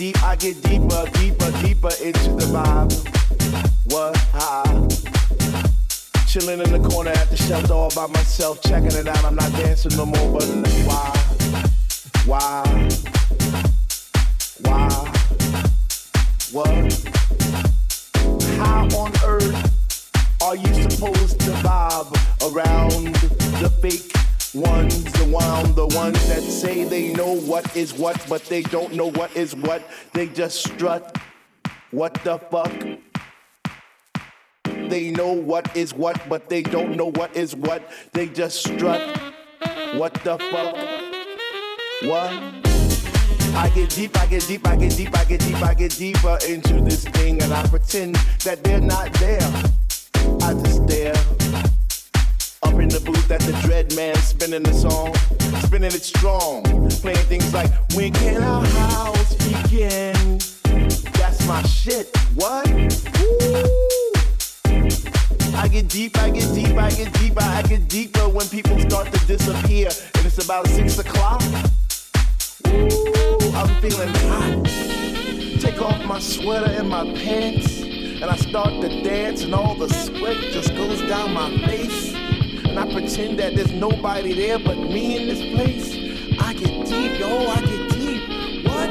deep, I get deeper, deeper, deeper into the vibe. What? Ah. Chilling in the corner at the shelter all by myself, checking it out. I'm not dancing no more, but? Why? Is what, but they don't know what is what. They just strut. What the fuck? They know what is what, but they don't know what is what. They just strut. What the fuck? What? I get deep, I get deep, I get deep, I get deep, I get deeper into this thing, and I pretend that they're not there. I just stare. Up in the booth at the Dread Man, spinning the song, spinning it strong, playing things like When can our house begin? That's my shit. What? I get deep, I get deep, I get deeper, I get deeper when people start to disappear, and it's about six o'clock. Ooh, I'm feeling hot. Take off my sweater and my pants, and I start to dance, and all the sweat just goes down my face. And I pretend that there's nobody there but me in this place. I get deep, yo, I get deep. What?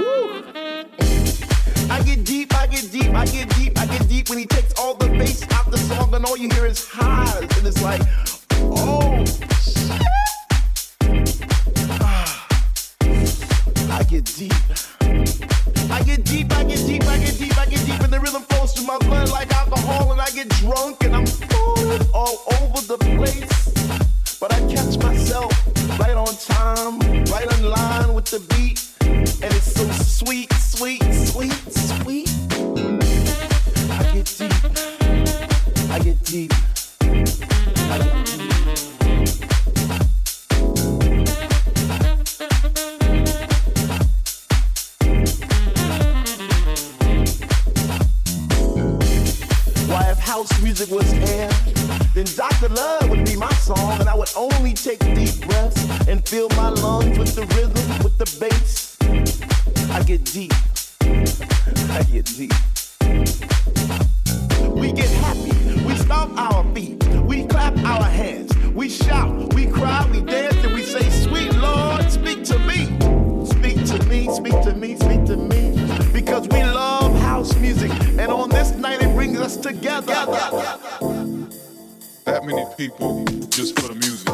Woo. I get deep, I get deep, I get deep, I get deep when he takes all the bass out the song, and all you hear is highs, and it's like, oh shit. Ah. I get deep. I get deep, I get deep, I get deep, I get deep, and the rhythm flows through my blood like alcohol, and I get drunk, and I'm falling all over the place. But I catch myself right on time, right in line with the beat, and it's so sweet, sweet, sweet, sweet. I get deep, I get deep, music was air, then Dr. Love would be my song, and I would only take deep breaths and fill my lungs with the rhythm, with the bass. I get deep. I get deep. We get happy, we stomp our feet, we clap our hands, we shout, we cry, we dance, together. That many people just for the music.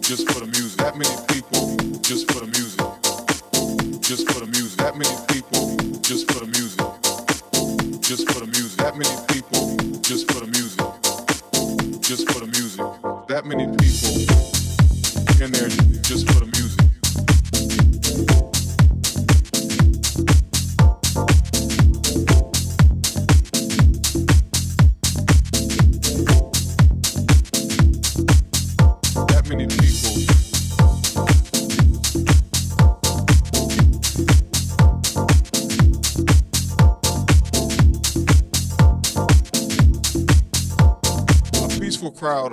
Just for the music. That many people just for the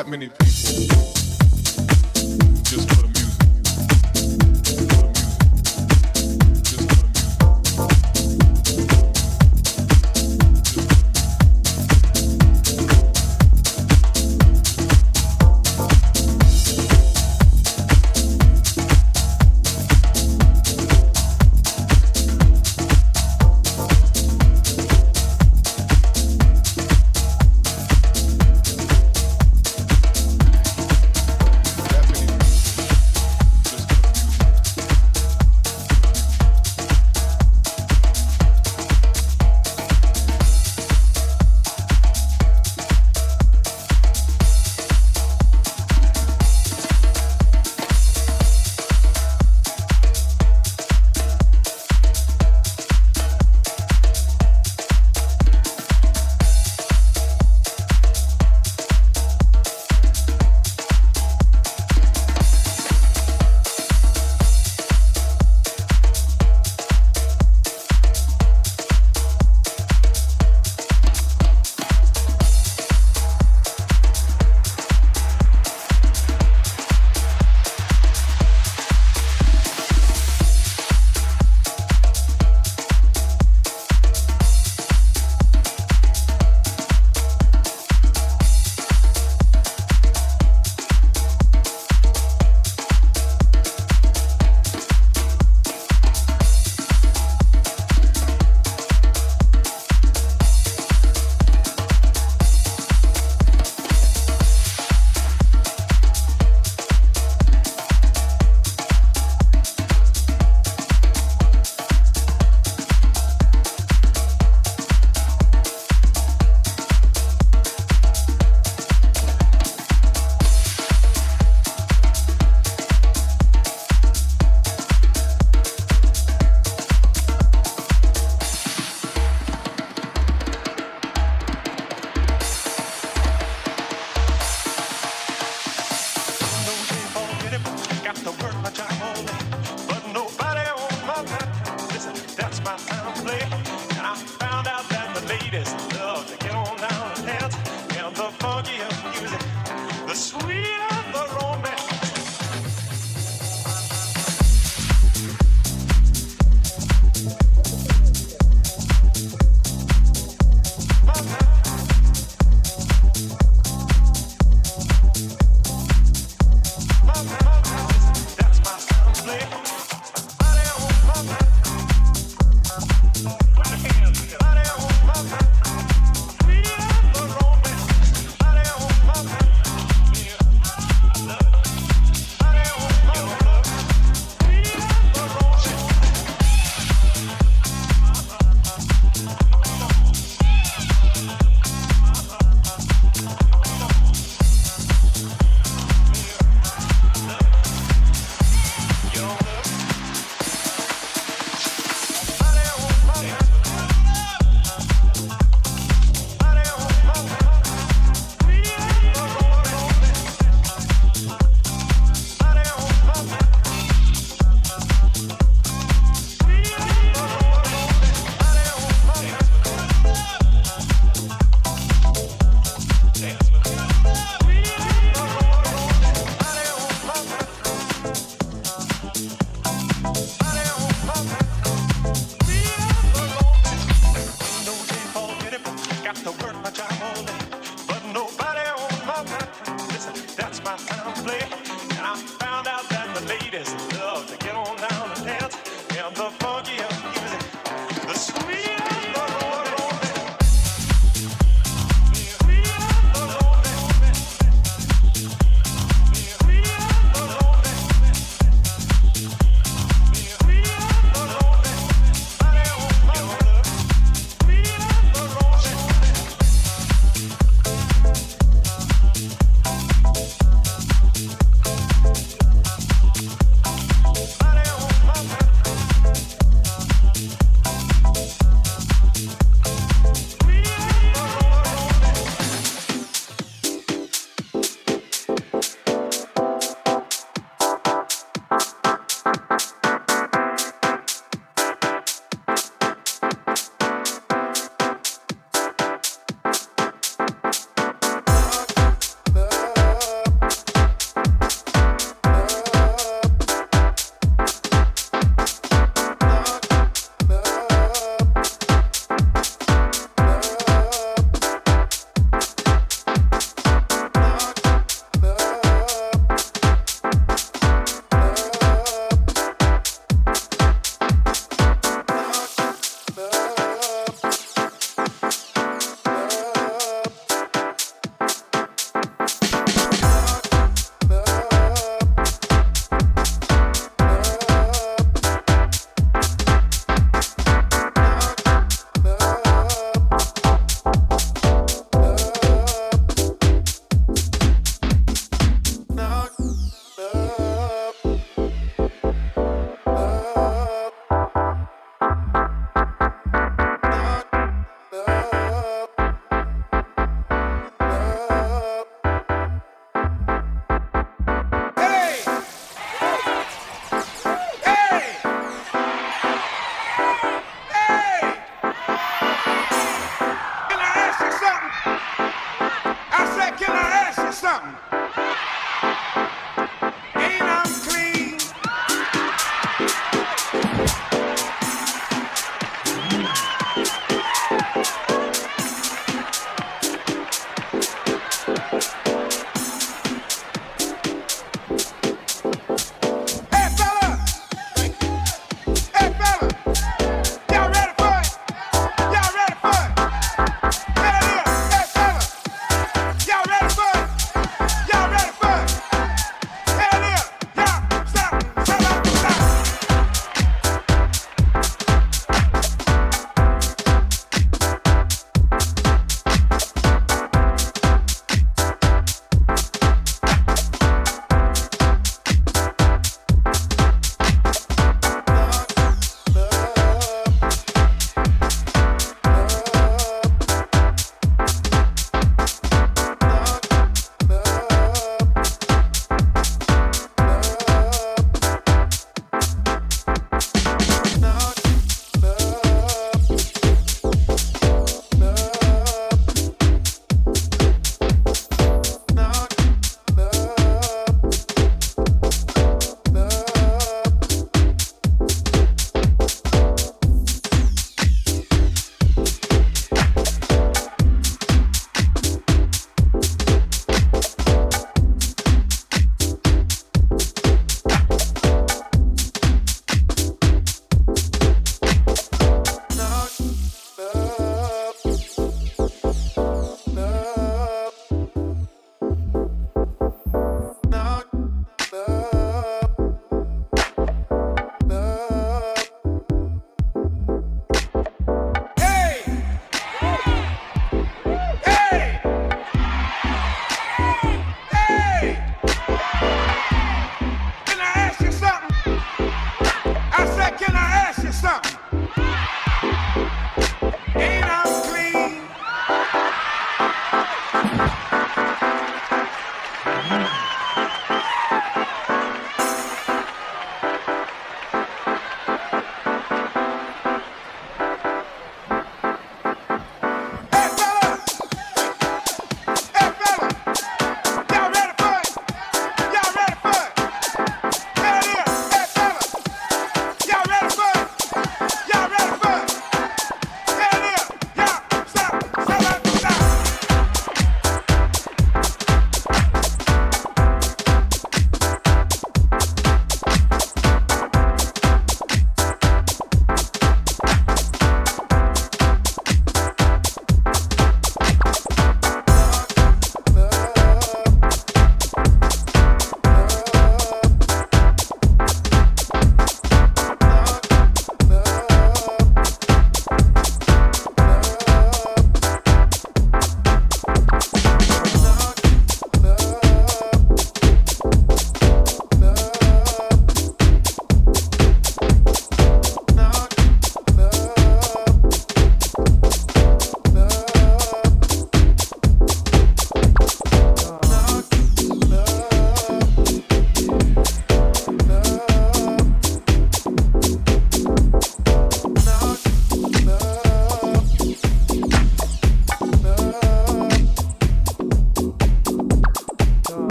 That many people just for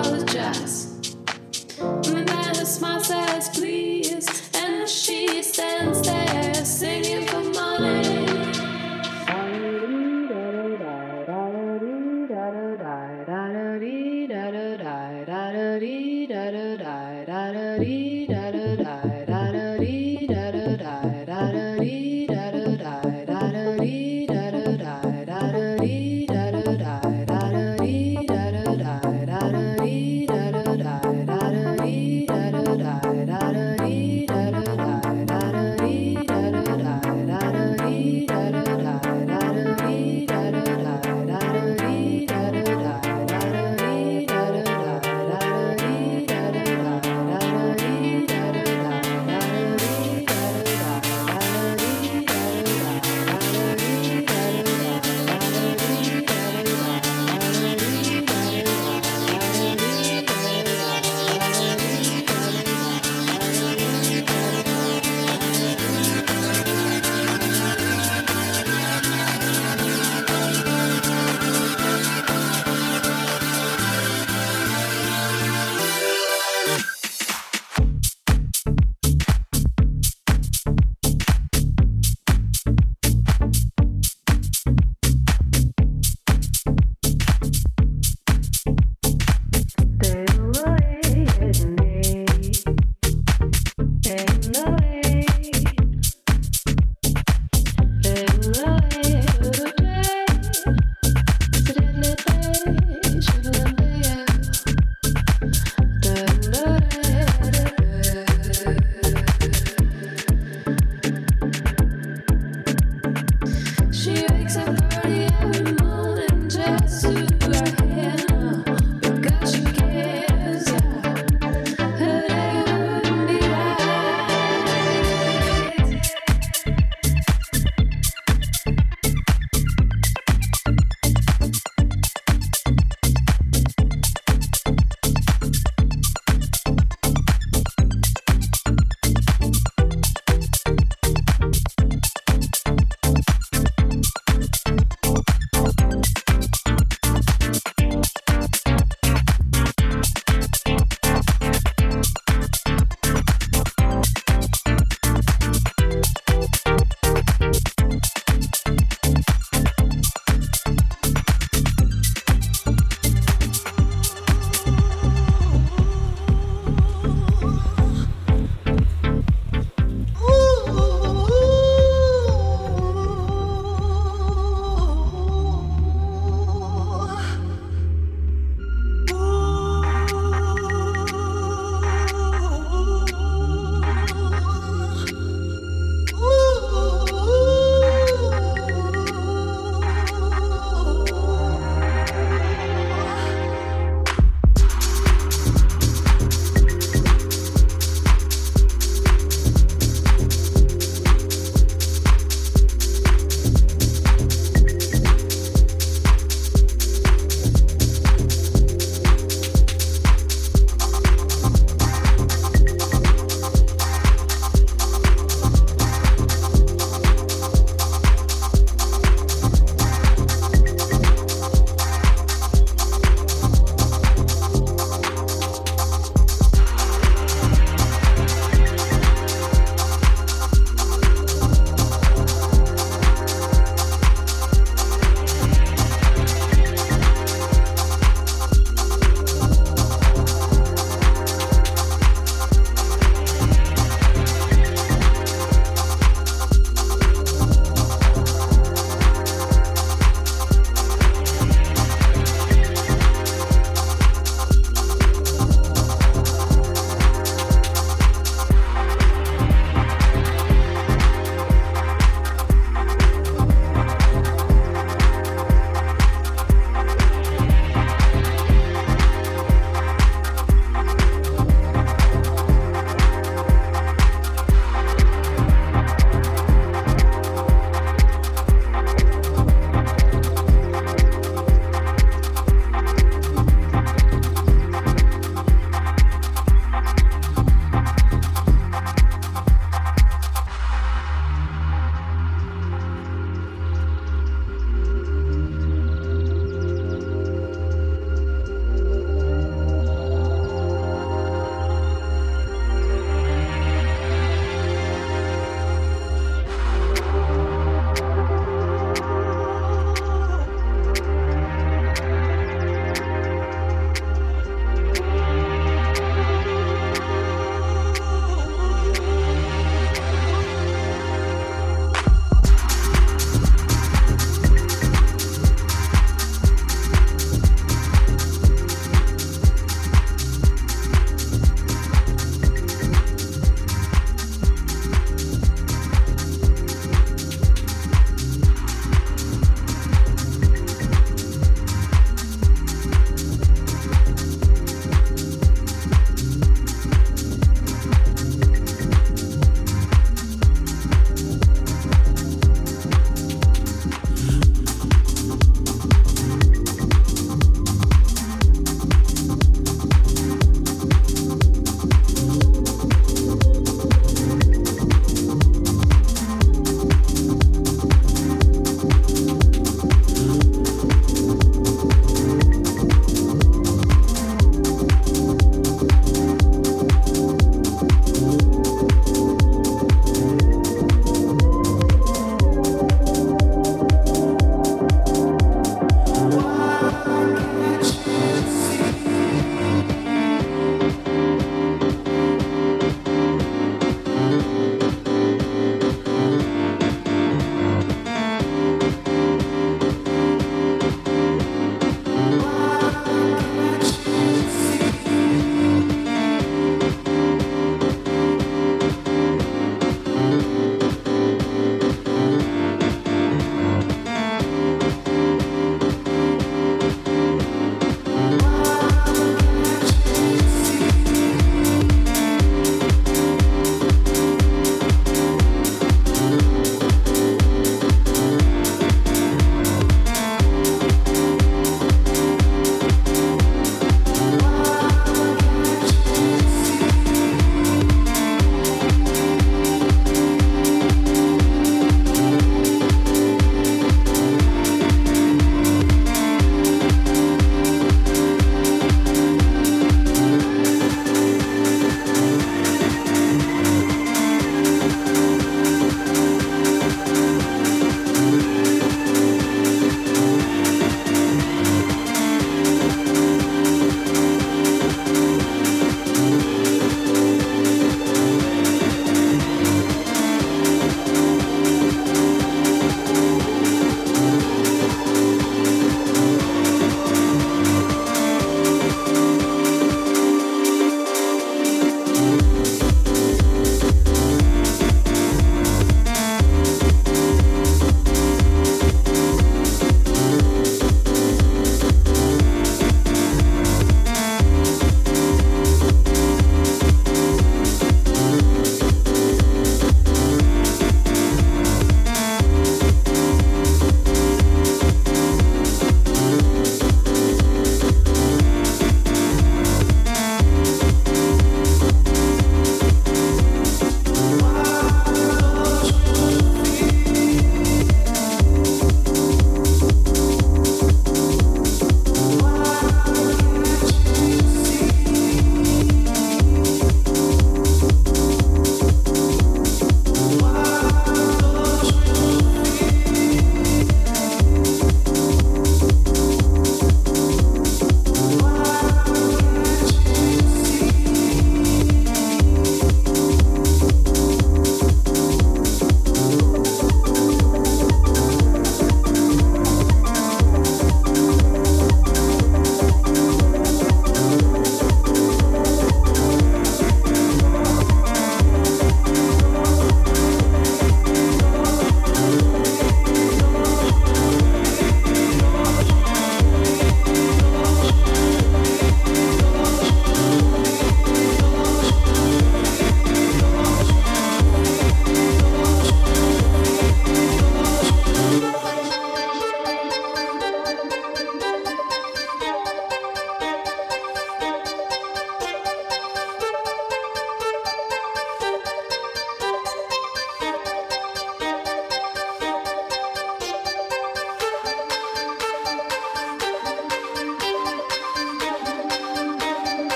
apologize. And then the smile says, please. And she stands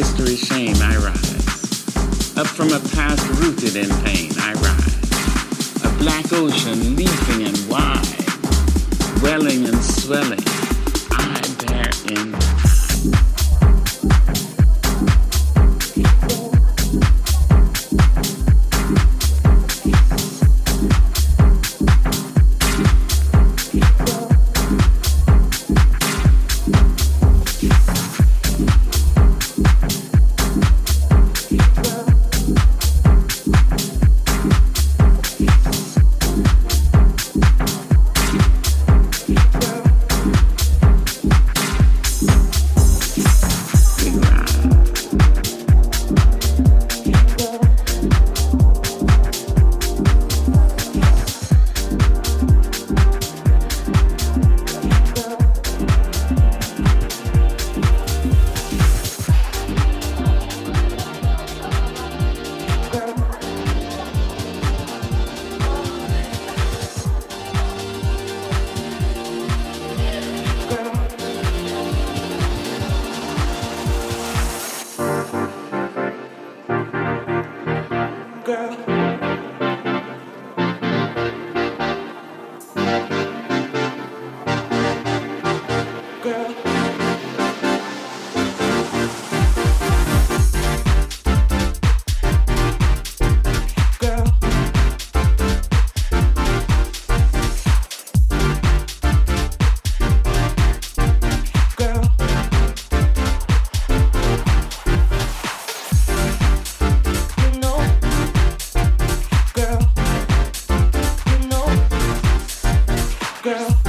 history's shame I rise. Up from a past rooted in pain I rise. A black ocean leaping and wide, welling and swelling, I bear in Girl.